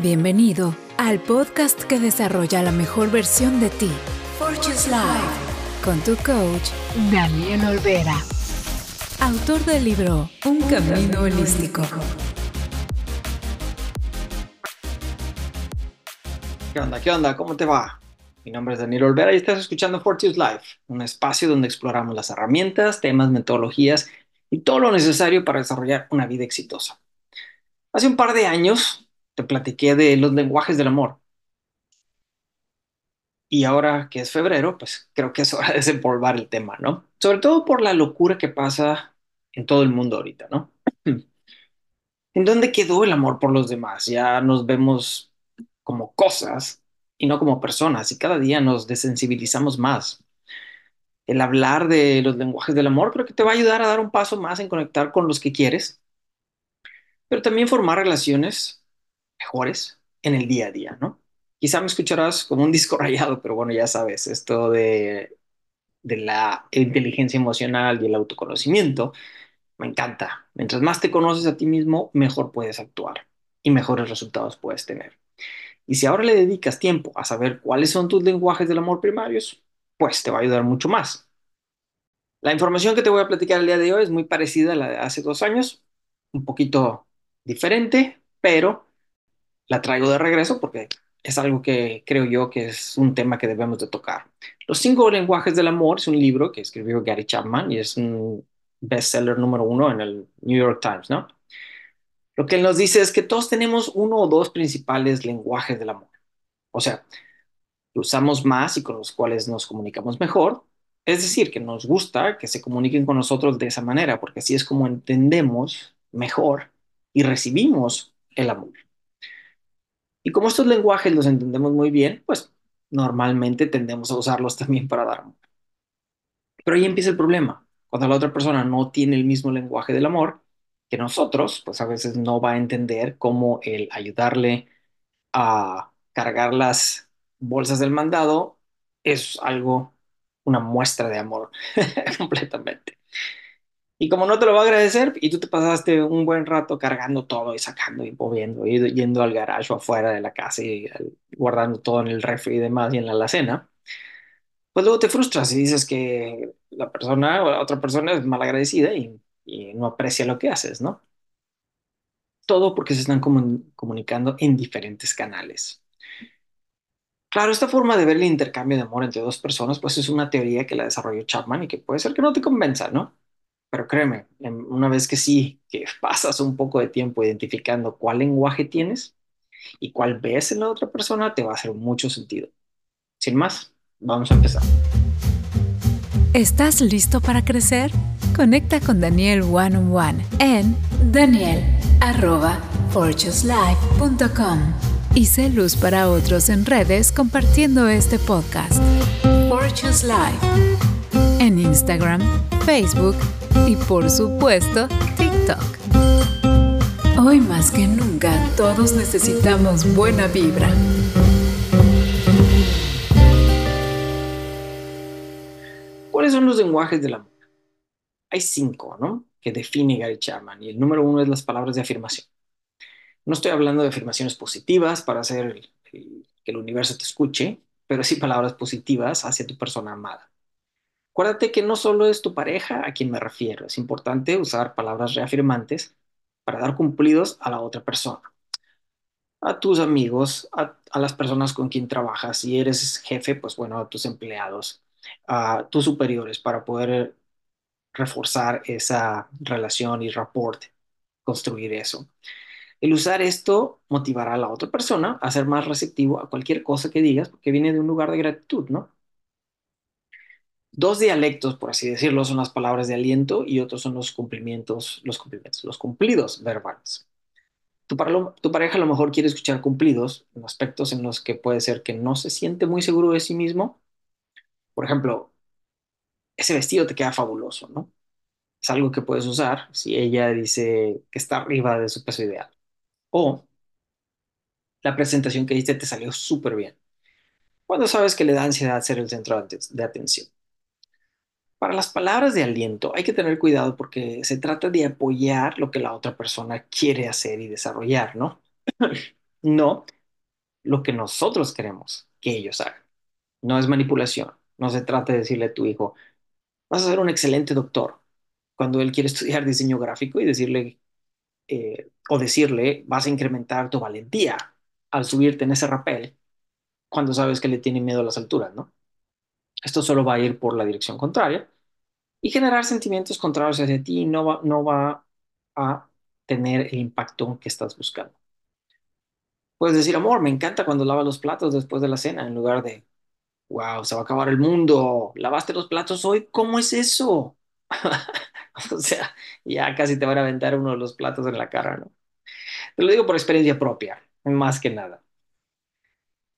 Bienvenido al podcast que desarrolla la mejor versión de ti, Fortune's Life, con tu coach, Daniel Olvera, autor del libro Un Camino Holístico. ¿Qué onda? ¿Qué onda? ¿Cómo te va? Mi nombre es Daniel Olvera y estás escuchando Fortune's Life, un espacio donde exploramos las herramientas, temas, metodologías y todo lo necesario para desarrollar una vida exitosa. Hace un par de años te platiqué de los lenguajes del amor. Y ahora que es febrero, pues creo que es hora de desempolvar el tema, ¿no? Sobre todo por la locura que pasa en todo el mundo ahorita, ¿no? ¿En dónde quedó el amor por los demás? Ya nos vemos como cosas y no como personas y cada día nos desensibilizamos más. El hablar de los lenguajes del amor creo que te va a ayudar a dar un paso más en conectar con los que quieres, pero también formar relaciones mejores en el día a día, ¿no? Quizá me escucharás como un disco rayado, pero bueno, ya sabes, esto de, de la inteligencia emocional y el autoconocimiento me encanta. Mientras más te conoces a ti mismo, mejor puedes actuar y mejores resultados puedes tener. Y si ahora le dedicas tiempo a saber cuáles son tus lenguajes del amor primarios, pues te va a ayudar mucho más. La información que te voy a platicar el día de hoy es muy parecida a la de hace dos años, un poquito diferente, pero la traigo de regreso porque es algo que creo yo que es un tema que debemos de tocar. Los cinco lenguajes del amor es un libro que escribió Gary Chapman y es un bestseller número uno en el New York Times, ¿no? Lo que él nos dice es que todos tenemos uno o dos principales lenguajes del amor. O sea, usamos más y con los cuales nos comunicamos mejor. Es decir, que nos gusta que se comuniquen con nosotros de esa manera, porque así es como entendemos mejor y recibimos el amor. Y como estos lenguajes los entendemos muy bien, pues normalmente tendemos a usarlos también para dar amor. Pero ahí empieza el problema. Cuando la otra persona no tiene el mismo lenguaje del amor que nosotros, pues a veces no va a entender cómo el ayudarle a cargar las bolsas del mandado es algo, una muestra de amor completamente. Y como no te lo va a agradecer, y tú te pasaste un buen rato cargando todo y sacando y moviendo, y yendo al garaje afuera de la casa y guardando todo en el refri y demás y en la alacena, pues luego te frustras y dices que la persona o la otra persona es malagradecida y, y no aprecia lo que haces, ¿no? Todo porque se están comunicando en diferentes canales. Claro, esta forma de ver el intercambio de amor entre dos personas, pues es una teoría que la desarrolló Chapman y que puede ser que no te convenza, ¿no? Pero créeme, una vez que sí, que pasas un poco de tiempo identificando cuál lenguaje tienes y cuál ves en la otra persona, te va a hacer mucho sentido. Sin más, vamos a empezar. ¿Estás listo para crecer? Conecta con Daniel One on One en daniel.fortuselife.com y sé luz para otros en redes compartiendo este podcast. Fortune's en Instagram, Facebook y por supuesto TikTok. Hoy más que nunca todos necesitamos buena vibra. ¿Cuáles son los lenguajes del amor? Hay cinco, ¿no? Que define Gary Chapman y el número uno es las palabras de afirmación. No estoy hablando de afirmaciones positivas para hacer que el universo te escuche, pero sí palabras positivas hacia tu persona amada. Acuérdate que no solo es tu pareja a quien me refiero, es importante usar palabras reafirmantes para dar cumplidos a la otra persona, a tus amigos, a, las personas con quien trabajas. Si eres jefe, pues bueno, a tus empleados, a tus superiores, para poder reforzar esa relación y rapport, construir eso. El usar esto motivará a la otra persona a ser más receptivo a cualquier cosa que digas, porque viene de un lugar de gratitud, ¿no? Dos dialectos, por así decirlo, son las palabras de aliento y otros son los cumplimientos, los cumplimientos, los cumplidos verbales. Tu, pareja a lo mejor quiere escuchar cumplidos en aspectos en los que puede ser que no se siente muy seguro de sí mismo. Por ejemplo, ese vestido te queda fabuloso, ¿no? Es algo que puedes usar si ella dice que está arriba de su peso ideal. O la presentación que diste te salió súper bien. Cuando sabes que le da ansiedad ser el centro de atención. Para las palabras de aliento hay que tener cuidado porque se trata de apoyar lo que la otra persona quiere hacer y desarrollar, ¿no? no lo que nosotros queremos que ellos hagan. No es manipulación. No se trata de decirle a tu hijo, vas a ser un excelente doctor, cuando él quiere estudiar diseño gráfico y decirle, eh, o decirle, vas a incrementar tu valentía al subirte en ese rapel, cuando sabes que le tiene miedo a las alturas, ¿no? Esto solo va a ir por la dirección contraria y generar sentimientos contrarios hacia ti no va, no va a tener el impacto que estás buscando. Puedes decir, amor, me encanta cuando lavas los platos después de la cena, en lugar de, wow, se va a acabar el mundo, lavaste los platos hoy, ¿cómo es eso? O sea, ya casi te van a aventar uno de los platos en la cara, ¿no? Te lo digo por experiencia propia, más que nada.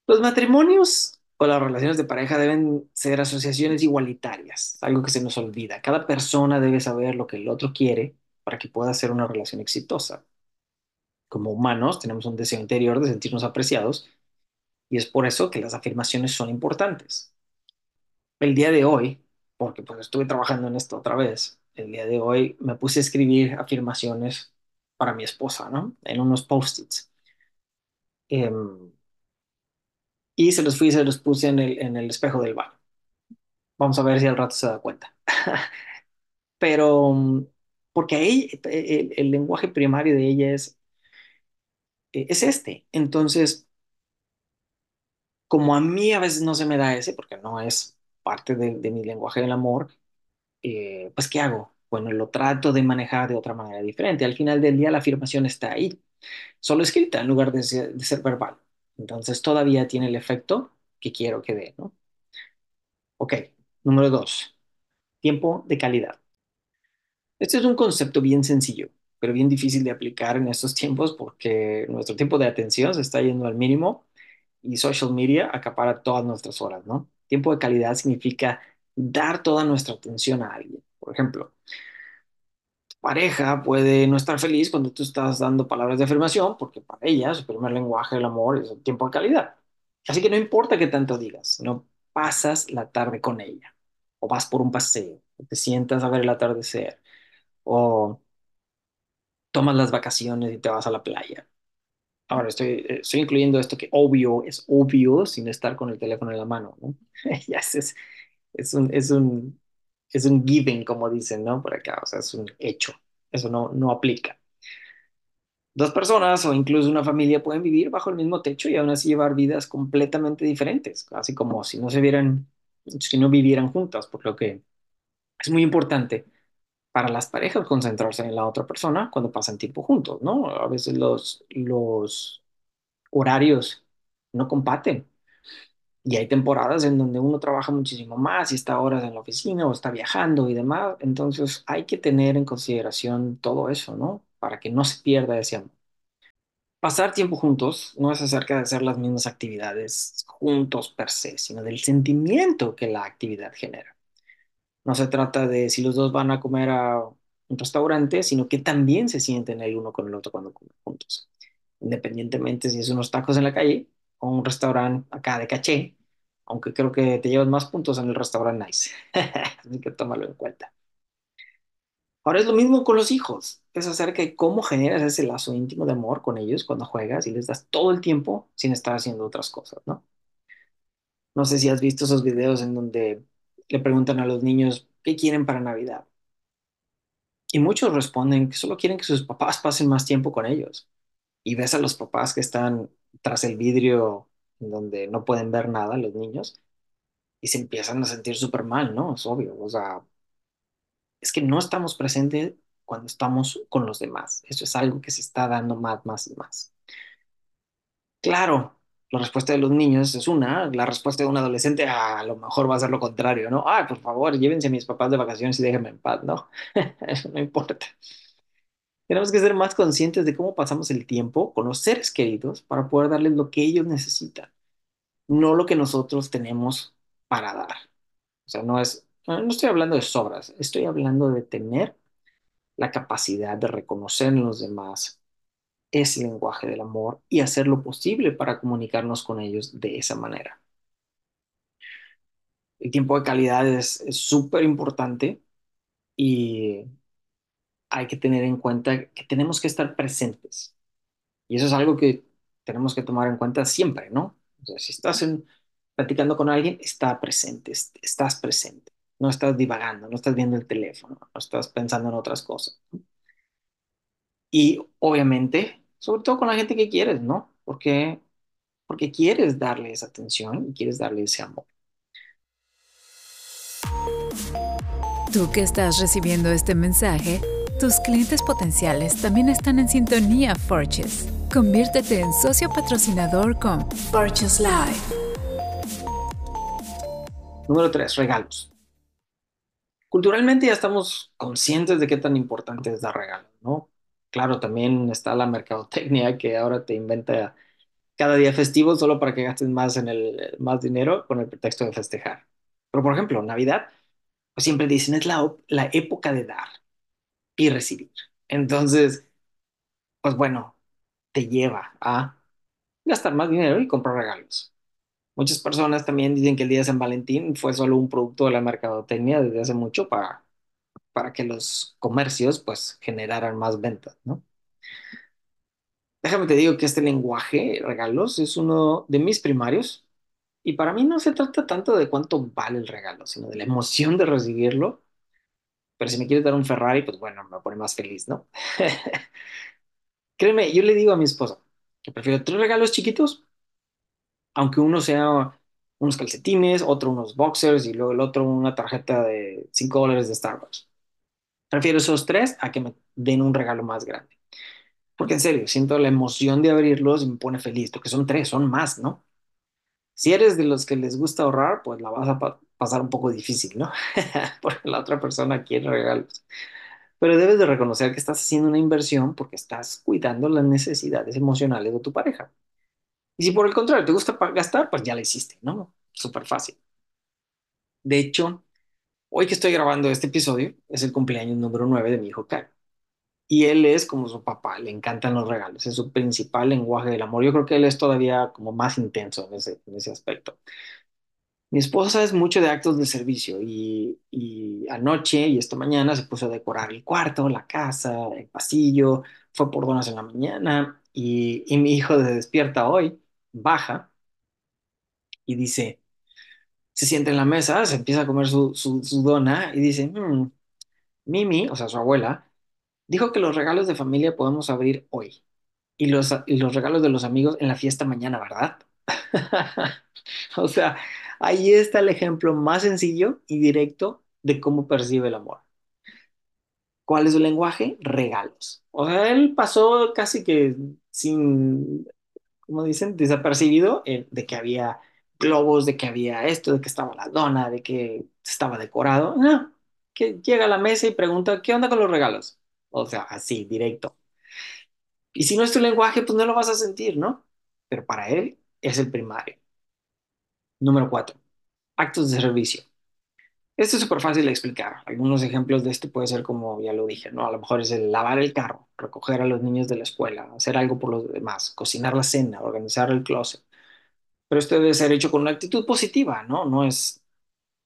Los matrimonios o las relaciones de pareja deben ser asociaciones igualitarias, algo que se nos olvida. Cada persona debe saber lo que el otro quiere para que pueda ser una relación exitosa. Como humanos tenemos un deseo interior de sentirnos apreciados y es por eso que las afirmaciones son importantes. El día de hoy, porque pues estuve trabajando en esto otra vez, el día de hoy me puse a escribir afirmaciones para mi esposa, ¿no? En unos post-its. Em, y se los fui y se los puse en el, en el espejo del baño. Vamos a ver si al rato se da cuenta. Pero, porque ahí el, el lenguaje primario de ella es, eh, es este. Entonces, como a mí a veces no se me da ese, porque no es parte de, de mi lenguaje del amor, eh, pues ¿qué hago? Bueno, lo trato de manejar de otra manera diferente. Al final del día la afirmación está ahí, solo escrita en lugar de de ser verbal. Entonces todavía tiene el efecto que quiero que dé, ¿no? Ok, número dos, tiempo de calidad. Este es un concepto bien sencillo, pero bien difícil de aplicar en estos tiempos porque nuestro tiempo de atención se está yendo al mínimo y social media acapara todas nuestras horas, ¿no? Tiempo de calidad significa dar toda nuestra atención a alguien. Por ejemplo, pareja puede no estar feliz cuando tú estás dando palabras de afirmación, porque para ella su primer lenguaje del amor es el tiempo de calidad. Así que no importa qué tanto digas, no pasas la tarde con ella, o vas por un paseo, o te sientas a ver el atardecer, o tomas las vacaciones y te vas a la playa. Ahora estoy, eh, estoy incluyendo esto que obvio es obvio sin estar con el teléfono en la mano, ¿no? Ya es, es, un, es un, es un given, como dicen, ¿no? Por acá, o sea, es un hecho. Eso no, no aplica. Dos personas o incluso una familia pueden vivir bajo el mismo techo y aún así llevar vidas completamente diferentes, así como si no se vieran, si no vivieran juntas, por lo que es muy importante para las parejas concentrarse en la otra persona cuando pasan tiempo juntos, ¿no? A veces los, los horarios no compaten y hay temporadas en donde uno trabaja muchísimo más y está horas en la oficina o está viajando y demás, entonces hay que tener en consideración todo eso, ¿no? Para que no se pierda ese amor. Pasar tiempo juntos no es acerca de hacer las mismas actividades juntos per se, sino del sentimiento que la actividad genera. No se trata de si los dos van a comer a un restaurante, sino que también se sienten el uno con el otro cuando comen juntos. Independientemente si es unos tacos en la calle un restaurante acá de caché, aunque creo que te llevas más puntos en el restaurante nice. Así que tómalo en cuenta. Ahora es lo mismo con los hijos. Es acerca de cómo generas ese lazo íntimo de amor con ellos cuando juegas y les das todo el tiempo sin estar haciendo otras cosas, ¿no? No sé si has visto esos videos en donde le preguntan a los niños qué quieren para Navidad. Y muchos responden que solo quieren que sus papás pasen más tiempo con ellos. Y ves a los papás que están tras el vidrio donde no pueden ver nada, los niños, y se empiezan a sentir súper mal, ¿no? Es obvio. O sea, es que no estamos presentes cuando estamos con los demás. Eso es algo que se está dando más, más y más. Claro, la respuesta de los niños es una, la respuesta de un adolescente a lo mejor va a ser lo contrario, ¿no? Ah, por favor, llévense a mis papás de vacaciones y déjenme en paz, ¿no? Eso no importa. Tenemos que ser más conscientes de cómo pasamos el tiempo con los seres queridos para poder darles lo que ellos necesitan, no lo que nosotros tenemos para dar. O sea, no es, no estoy hablando de sobras, estoy hablando de tener la capacidad de reconocer en los demás ese lenguaje del amor y hacer lo posible para comunicarnos con ellos de esa manera. El tiempo de calidad es súper importante y hay que tener en cuenta que tenemos que estar presentes. Y eso es algo que tenemos que tomar en cuenta siempre, ¿no? O sea, si estás en- platicando con alguien, está presente, est- estás presente. No estás divagando, no estás viendo el teléfono, no estás pensando en otras cosas. Y obviamente, sobre todo con la gente que quieres, ¿no? Porque, porque quieres darle esa atención y quieres darle ese amor. Tú que estás recibiendo este mensaje, tus clientes potenciales también están en sintonía Forges. Conviértete en socio patrocinador con Forges Live. Número tres, regalos. Culturalmente ya estamos conscientes de qué tan importante es dar regalos, ¿no? Claro, también está la mercadotecnia que ahora te inventa cada día festivo solo para que gastes más en el más dinero con el pretexto de festejar. Pero por ejemplo, Navidad, pues siempre dicen es la, la época de dar y recibir. Entonces, pues bueno, te lleva a gastar más dinero y comprar regalos. Muchas personas también dicen que el día de San Valentín fue solo un producto de la mercadotecnia desde hace mucho para, para que los comercios pues generaran más ventas, ¿no? Déjame te digo que este lenguaje, regalos, es uno de mis primarios y para mí no se trata tanto de cuánto vale el regalo, sino de la emoción de recibirlo. Pero si me quieres dar un Ferrari, pues bueno, me pone más feliz, ¿no? Créeme, yo le digo a mi esposa que prefiero tres regalos chiquitos aunque uno sea unos calcetines, otro unos boxers y luego el otro una tarjeta de 5 dólares de Starbucks. Prefiero esos tres a que me den un regalo más grande. Porque en serio, siento la emoción de abrirlos y me pone feliz, porque son tres, son más, ¿no? Si eres de los que les gusta ahorrar, pues la vas a pa- pasar un poco difícil, ¿no? Porque la otra persona quiere regalos. Pero debes de reconocer que estás haciendo una inversión porque estás cuidando las necesidades emocionales de tu pareja. Y si por el contrario te gusta gastar, pues ya la hiciste, ¿no? Súper fácil. De hecho, hoy que estoy grabando este episodio es el cumpleaños número 9 de mi hijo Kai. Y él es como su papá, le encantan los regalos, es su principal lenguaje del amor. Yo creo que él es todavía como más intenso en ese, en ese aspecto. Mi esposa es mucho de actos de servicio y, y anoche y esta mañana se puso a decorar el cuarto, la casa, el pasillo, fue por donas en la mañana y, y mi hijo se despierta hoy, baja y dice, se sienta en la mesa, se empieza a comer su, su, dona y dice, "Mm, Mimi, o sea, su abuela, dijo que los regalos de familia podemos abrir hoy y los, y los regalos de los amigos en la fiesta mañana, ¿verdad? O sea, ahí está el ejemplo más sencillo y directo de cómo percibe el amor. ¿Cuál es su lenguaje? Regalos. O sea, él pasó casi que sin, como dicen, desapercibido eh, de que había globos, de que había esto, de que estaba la dona, de que estaba decorado. No, que llega a la mesa y pregunta, ¿qué onda con los regalos? O sea, así, directo. Y si no es tu lenguaje, pues no lo vas a sentir, ¿no? Pero para él es el primario. Número cuatro, actos de servicio. Esto es súper fácil de explicar. Algunos ejemplos de esto puede ser como, ya lo dije, ¿no? A lo mejor es el lavar el carro, recoger a los niños de la escuela, hacer algo por los demás, cocinar la cena, organizar el closet. Pero esto debe ser hecho con una actitud positiva, ¿no? No es,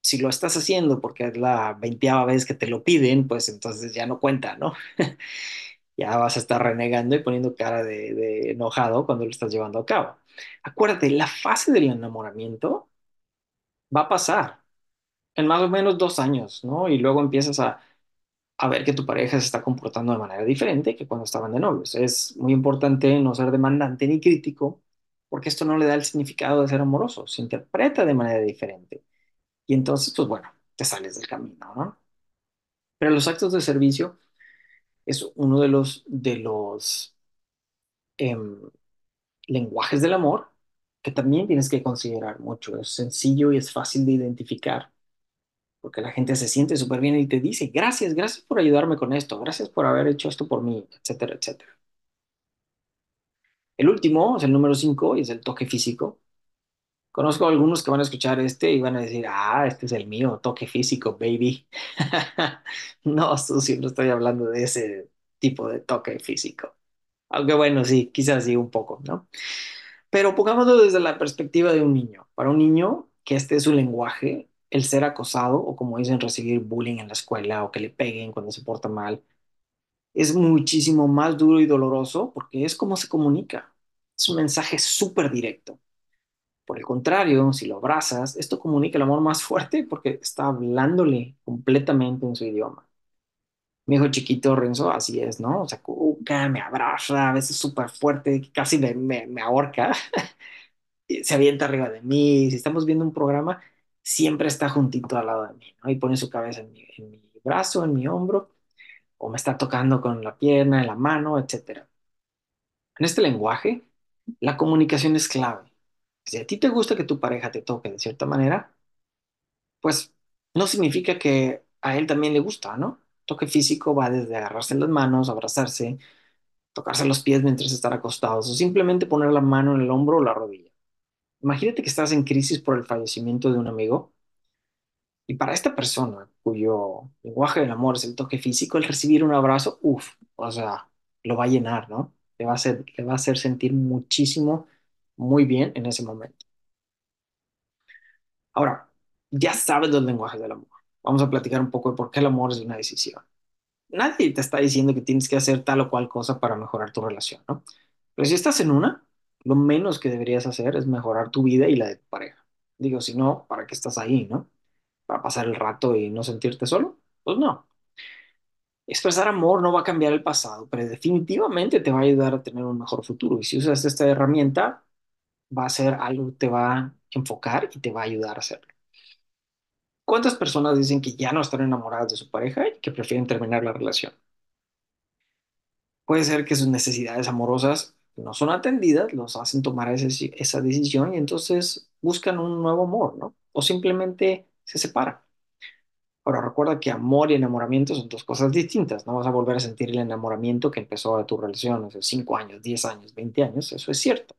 si lo estás haciendo porque es la veinteava vez que te lo piden, pues entonces ya no cuenta, ¿no? Ya vas a estar renegando y poniendo cara de, enojado cuando lo estás llevando a cabo. Acuérdate, la fase del enamoramiento va a pasar en más o menos dos años, ¿no? Y luego empiezas a, a ver que tu pareja se está comportando de manera diferente que cuando estaban de novios. Es muy importante no ser demandante ni crítico, porque esto no le da el significado de ser amoroso, se interpreta de manera diferente. Y entonces, pues bueno, te sales del camino, ¿no? Pero los actos de servicio es uno de los, de los em, lenguajes del amor que también tienes que considerar mucho. Es sencillo y es fácil de identificar porque la gente se siente súper bien y te dice, gracias, gracias por ayudarme con esto, gracias por haber hecho esto por mí, etcétera, etcétera. El último es el número 5 y es el toque físico. Conozco algunos que van a escuchar este y van a decir, ah, este es el mío, toque físico, baby. No, sucio, no estoy hablando de ese tipo de toque físico. Aunque bueno, sí, quizás sí un poco, ¿no? Pero pongámoslo desde la perspectiva de un niño. Para un niño, que este es su lenguaje, el ser acosado o como dicen, recibir bullying en la escuela o que le peguen cuando se porta mal, es muchísimo más duro y doloroso porque es como se comunica. Es un mensaje súper directo. Por el contrario, si lo abrazas, esto comunica el amor más fuerte porque está hablándole completamente en su idioma. Mi hijo chiquito Renzo, así es, ¿no? O sea, cuca, me abraza, a veces súper fuerte, casi me, me, me ahorca, se avienta arriba de mí. Si estamos viendo un programa, siempre está juntito al lado de mí, ¿no? Y pone su cabeza en mi, en mi brazo, en mi hombro, o me está tocando con la pierna, en la mano, etcétera. En este lenguaje, la comunicación es clave. Si a ti te gusta que tu pareja te toque de cierta manera, pues no significa que a él también le gusta, ¿no? Toque físico va desde agarrarse las manos, abrazarse, tocarse los pies mientras están acostados o simplemente poner la mano en el hombro o la rodilla. Imagínate que estás en crisis por el fallecimiento de un amigo y para esta persona cuyo lenguaje del amor es el toque físico, el recibir un abrazo, uff, o sea, lo va a llenar, ¿no? Le va a hacer, le va a hacer sentir muchísimo, muy bien en ese momento. Ahora, ya sabes los lenguajes del amor. Vamos a platicar un poco de por qué el amor es una decisión. Nadie te está diciendo que tienes que hacer tal o cual cosa para mejorar tu relación, ¿no? Pero si estás en una, lo menos que deberías hacer es mejorar tu vida y la de tu pareja. Digo, si no, ¿para qué estás ahí, no? ¿Para pasar el rato y no sentirte solo? Pues no. Expresar amor no va a cambiar el pasado, pero definitivamente te va a ayudar a tener un mejor futuro. Y si usas esta herramienta, va a ser algo que te va a enfocar y te va a ayudar a hacerlo. ¿Cuántas personas dicen que ya no están enamoradas de su pareja y que prefieren terminar la relación? Puede ser que sus necesidades amorosas no son atendidas, los hacen tomar esa decisión y entonces buscan un nuevo amor, ¿no? O simplemente se separan. Ahora, recuerda que amor y enamoramiento son dos cosas distintas. No vas a volver a sentir el enamoramiento que empezó de tu relación hace 5 años, 10 años, 20 años. Eso es cierto.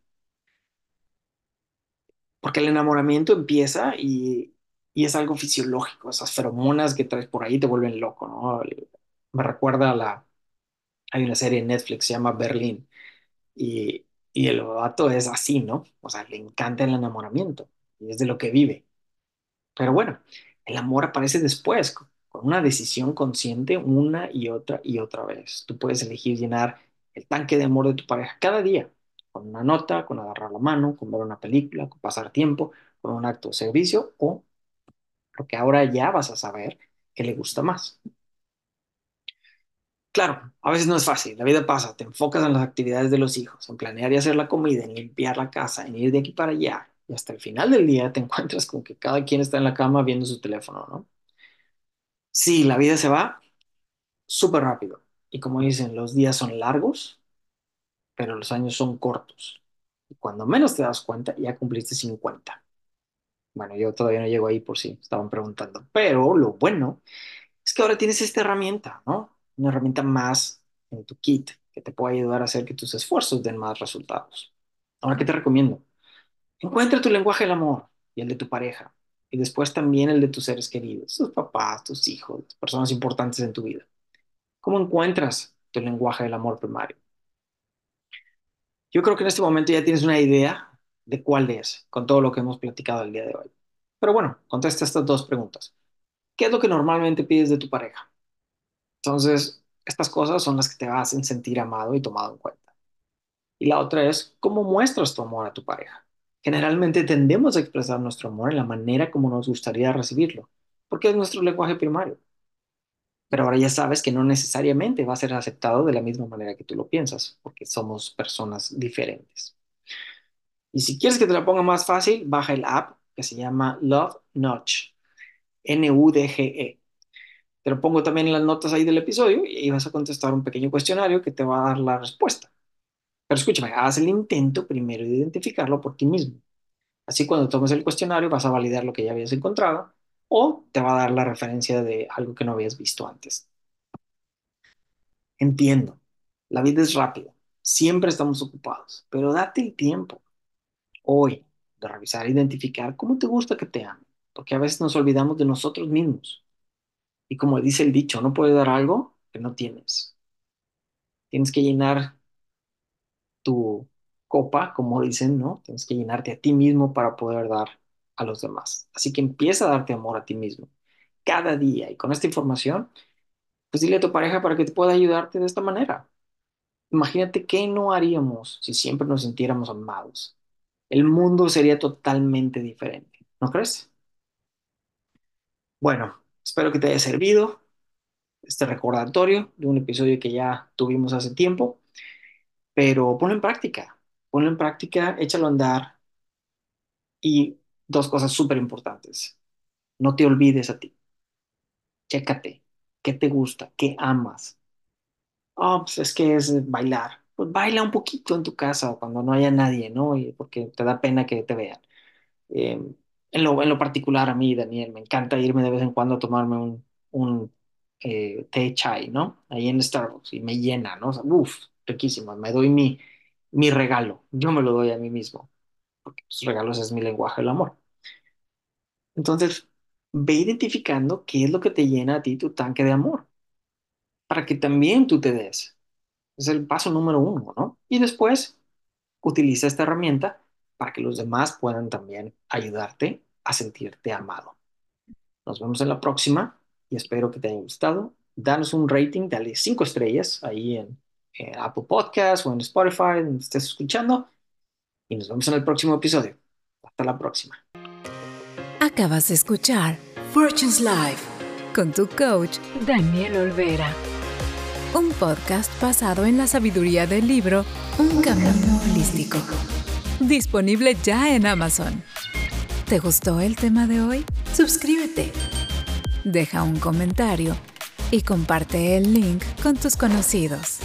Porque el enamoramiento empieza y, es algo fisiológico. Esas feromonas que traes por ahí te vuelven loco, ¿no? Me recuerda a la... Hay una serie en Netflix, se llama Berlín. Y, el vato es así, ¿no? O sea, le encanta el enamoramiento y es de lo que vive. Pero bueno, el amor aparece después, con una decisión consciente una y otra y otra vez. Tú puedes elegir llenar el tanque de amor de tu pareja cada día, con una nota, con agarrar la mano, con ver una película, con pasar tiempo, con un acto de servicio o lo que ahora ya vas a saber que le gusta más. Claro, a veces no es fácil, la vida pasa, te enfocas en las actividades de los hijos, en planear y hacer la comida, en limpiar la casa, en ir de aquí para allá, y hasta el final del día te encuentras con que cada quien está en la cama viendo su teléfono, ¿no? Sí, la vida se va súper rápido, y como dicen, los días son largos, pero los años son cortos. Y cuando menos te das cuenta, ya cumpliste 50. Bueno, yo todavía no llego ahí por si estaban preguntando, pero lo bueno es que ahora tienes esta herramienta, ¿no? Una herramienta más en tu kit que te puede ayudar a hacer que tus esfuerzos den más resultados. Ahora, ¿qué te recomiendo? Encuentra tu lenguaje del amor y el de tu pareja. Y después también el de tus seres queridos, tus papás, tus hijos, personas importantes en tu vida. ¿Cómo encuentras tu lenguaje del amor primario? Yo creo que en este momento ya tienes una idea de cuál es, con todo lo que hemos platicado el día de hoy. Pero bueno, contesta estas dos preguntas. ¿Qué es lo que normalmente pides de tu pareja? Entonces, estas cosas son las que te hacen sentir amado y tomado en cuenta. Y la otra es, ¿cómo muestras tu amor a tu pareja? Generalmente tendemos a expresar nuestro amor en la manera como nos gustaría recibirlo, porque es nuestro lenguaje primario. Pero ahora ya sabes que no necesariamente va a ser aceptado de la misma manera que tú lo piensas, porque somos personas diferentes. Y si quieres que te la ponga más fácil, baja el app que se llama Love Nudge, N-U-D-G-E. Te lo pongo también en las notas ahí del episodio y vas a contestar un pequeño cuestionario que te va a dar la respuesta. Pero escúchame, haz el intento primero de identificarlo por ti mismo. Así cuando tomes el cuestionario vas a validar lo que ya habías encontrado o te va a dar la referencia de algo que no habías visto antes. Entiendo, la vida es rápida, siempre estamos ocupados, pero date el tiempo hoy de revisar identificar cómo te gusta que te amen, porque a veces nos olvidamos de nosotros mismos. Y como dice el dicho, no puedes dar algo que no tienes. Tienes que llenar tu copa, como dicen, ¿no? Tienes que llenarte a ti mismo para poder dar a los demás. Así que empieza a darte amor a ti mismo cada día. Y con esta información, pues dile a tu pareja para que te pueda ayudarte de esta manera. Imagínate qué no haríamos si siempre nos sintiéramos amados. El mundo sería totalmente diferente, ¿no crees? Bueno, espero que te haya servido este recordatorio de un episodio que ya tuvimos hace tiempo, pero ponlo en práctica, ponlo en práctica, échalo a andar y dos cosas súper importantes. No te olvides a ti, chécate, ¿qué te gusta? ¿Qué amas? Oh, pues es que es bailar. Pues baila un poquito en tu casa cuando no haya nadie, ¿no? Y porque te da pena que te vean. Eh, en lo, en lo particular a mí, Daniel, me encanta irme de vez en cuando a tomarme un, un eh, té chai, ¿no? Ahí en Starbucks y me llena, ¿no? O uf, riquísimo. Me doy mi, mi regalo. Yo me lo doy a mí mismo, porque los regalos es mi lenguaje del amor. Entonces, ve identificando qué es lo que te llena a ti tu tanque de amor, para que también tú te des. Es el paso número uno, ¿no? Y después utiliza esta herramienta para que los demás puedan también ayudarte a sentirte amado. Nos vemos en la próxima y espero que te haya gustado. Danos un rating, dale cinco estrellas ahí en, Apple Podcast o en Spotify, donde estés escuchando. Y nos vemos en el próximo episodio. Hasta la próxima. Acabas de escuchar Fortune's Life con tu coach Daniel Olvera. Un podcast basado en la sabiduría del libro Un Camino Holístico. Disponible ya en Amazon. ¿Te gustó el tema de hoy? Suscríbete. Deja un comentario y comparte el link con tus conocidos.